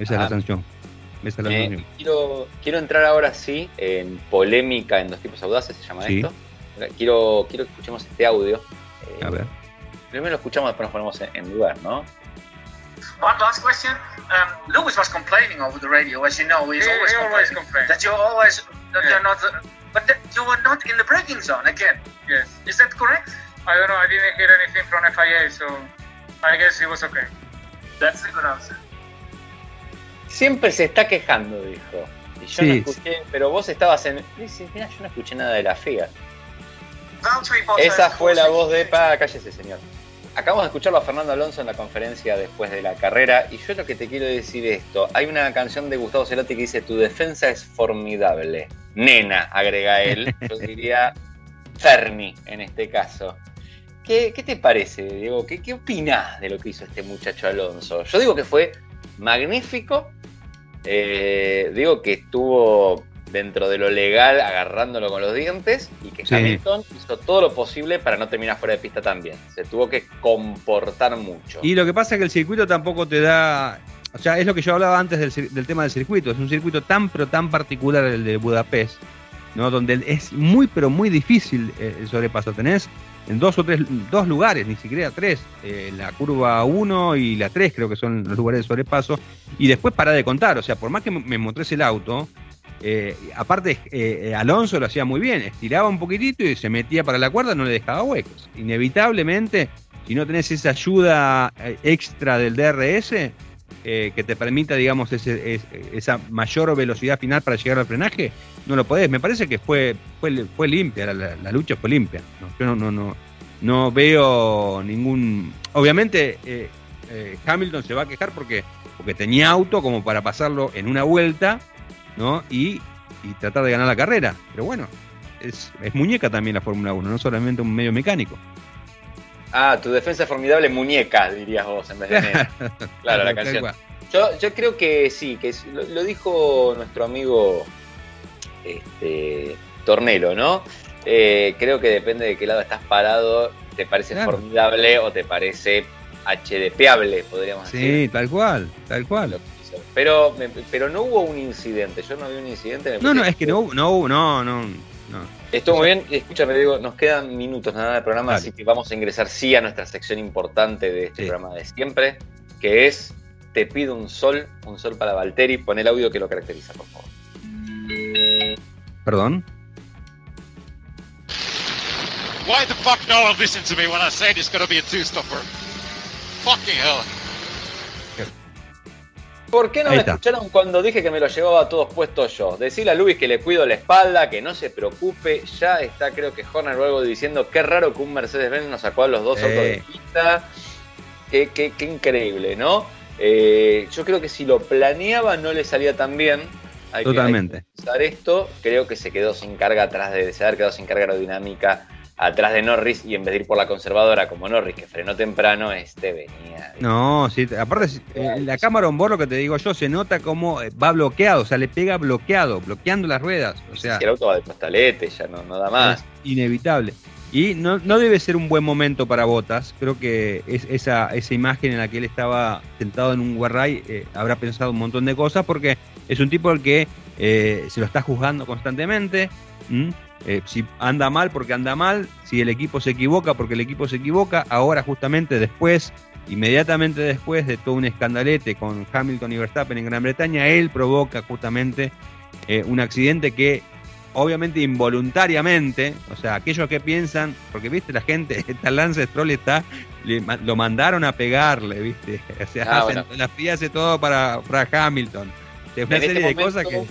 Esa es la ah. sanción. Esa es la eh, sanción. Quiero, quiero entrar ahora sí en polémica en dos tipos audaces, se llama esto. Quiero, quiero que escuchemos este audio. a ver. Primero lo escuchamos, después nos ponemos en lugar, ¿no? One last question. Um, Lewis was complaining over the radio, as you know. He's he, always, he always complaining. That you're always, that yeah. you're not, but that you were not in the braking zone again. Yes. Is that correct? I don't know. I didn't hear anything from FIA, so I guess it was okay. That's a good answer. Siempre se está quejando, dijo. Y yo sí. no escuché, pero vos estabas en. Dice, mira, yo no escuché nada de la FIA. Esa fue la voz de. Pa, cállese, señor. Acabamos de escucharlo a Fernando Alonso en la conferencia después de la carrera y yo lo que te quiero decir esto, hay una canción de Gustavo Cerati que dice tu defensa es formidable. Nena, agrega él, yo diría Fermi en este caso. ¿Qué, te parece, Diego? ¿Qué, ¿Qué opinás de lo que hizo este muchacho Alonso? Yo digo que fue magnífico, eh, digo que estuvo dentro de lo legal, agarrándolo con los dientes, y que Hamilton hizo todo lo posible para no terminar fuera de pista también. Se tuvo que comportar mucho. Y lo que pasa es que el circuito tampoco te da. O sea, es lo que yo hablaba antes del, tema del circuito. Es un circuito tan, pero tan particular el de Budapest, ¿no? Donde es muy, pero muy difícil eh, el sobrepaso. Tenés en dos o tres dos lugares, ni siquiera tres, eh, la curva 1 y la 3 creo que son los lugares de sobrepaso, y después para de contar, o sea, por más que me motres el auto, eh, aparte, eh, Alonso lo hacía muy bien, estiraba un poquitito y se metía para la cuerda, no le dejaba huecos. Inevitablemente, si no tenés esa ayuda eh, extra del DRS que te permita, digamos, esa mayor velocidad final para llegar al frenaje, no lo podés. Me parece que fue, fue, fue limpia, la, lucha fue limpia. Yo no, no, no, no veo ningún. Obviamente, Hamilton se va a quejar porque, porque tenía auto como para pasarlo en una vuelta ¿no? Y, tratar de ganar la carrera. Pero bueno, es, muñeca también la Fórmula 1, no solamente un medio mecánico. Ah, tu defensa es formidable muñeca, dirías vos, en vez de claro, la canción. Yo, yo, creo que sí, que lo, dijo nuestro amigo este, Tornelo, ¿no? Eh, creo que depende de qué lado estás parado, te parece formidable o te parece HDPable, podríamos decir. Sí, tal cual, tal cual. Pero, pero no hubo un incidente, yo no vi un incidente. No, no, es que no, no, no, no. Estuvo muy bien, escúchame, digo, nos quedan minutos nada de programa, así que vamos a ingresar sí a nuestra sección importante de este programa de siempre, que es Te pido un sol, un sol para Valteri, pon el audio que lo caracteriza, por favor. Perdón. Why the fuck no one listen to me when I say it's gonna be a two-stopper? Fucking hell. ¿Por qué no me escucharon cuando dije que me lo llevaba a todos puestos yo? Decirle a Luis que le cuido la espalda, que no se preocupe. Ya está, creo que Horner o algo diciendo qué raro que un Mercedes-Benz nos sacó a los dos autos de pista. Qué, qué, qué increíble, ¿no? Eh, yo creo que si lo planeaba no le salía tan bien Hay Totalmente. Que, hay que esto, creo que se quedó sin carga atrás de, se haber quedado sin carga aerodinámica atrás de Norris y en vez de ir por la conservadora como Norris, que frenó temprano, este venía. No, sí, aparte, eh, la cámara on board, lo que te digo yo, se nota como eh, va bloqueado, o sea, le pega bloqueado, bloqueando las ruedas. O sea, el auto va de costalete, ya no, no da más. inevitable. Y no, no, debe ser un buen momento para Botas. Creo que es, esa, esa imagen en la que él estaba sentado en un guarray eh, habrá pensado un montón de cosas porque es un tipo al que eh, se lo está juzgando constantemente. Eh, si anda mal porque anda mal, si el equipo se equivoca porque el equipo se equivoca, ahora justamente después, inmediatamente después de todo un escandalete con Hamilton y Verstappen en Gran Bretaña, él provoca justamente eh, un accidente que obviamente involuntariamente, o sea, aquellos que piensan, porque viste la gente, esta Lance Stroll está, lo mandaron a pegarle, viste, o sea, ah, hacen, bueno. hace todo para, para Hamilton, una en serie este de cosas que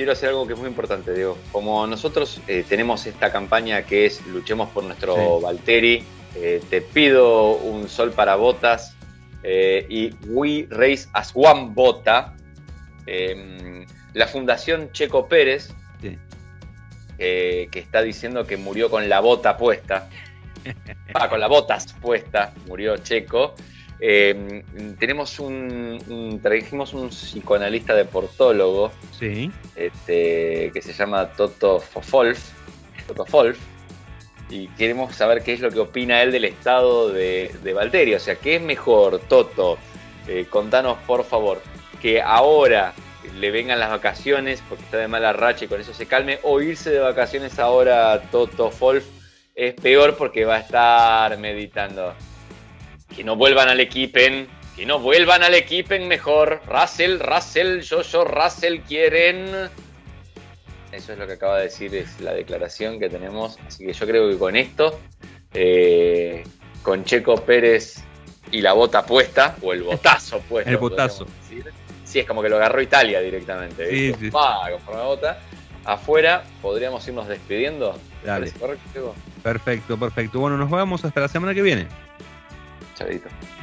quiero hacer algo que es muy importante, Diego. Como nosotros eh, tenemos esta campaña que es Luchemos por nuestro sí. Valtteri, eh, te pido un sol para botas eh, y We Race as One Bota, em, la Fundación Checo Pérez, sí. que está diciendo que murió con la bota puesta, ah, con las botas puesta, murió Checo. Eh, tenemos un, un, trajimos un psicoanalista deportólogo sí. este, que se llama Toto Fofolf, Toto Folf, y queremos saber qué es lo que opina él del estado de, de Valtteri. O sea, ¿qué es mejor, Toto? Eh, contanos, por favor, que ahora le vengan las vacaciones porque está de mala racha y con eso se calme, o irse de vacaciones ahora, Toto Folf, es peor porque va a estar meditando que no vuelvan al equipen, que no vuelvan al equipen mejor. Russell, Russell, Jojo, Russell quieren. Eso es lo que acaba de decir, es la declaración que tenemos. Así que yo creo que con esto, eh, con Checo Pérez y la bota puesta, o el botazo puesto. el botazo. Sí, es como que lo agarró Italia directamente. Sí, sí. Pa, con la bota. Afuera, podríamos irnos despidiendo. Dale. Perfecto, perfecto. Bueno, nos vamos hasta la semana que viene. Chavito.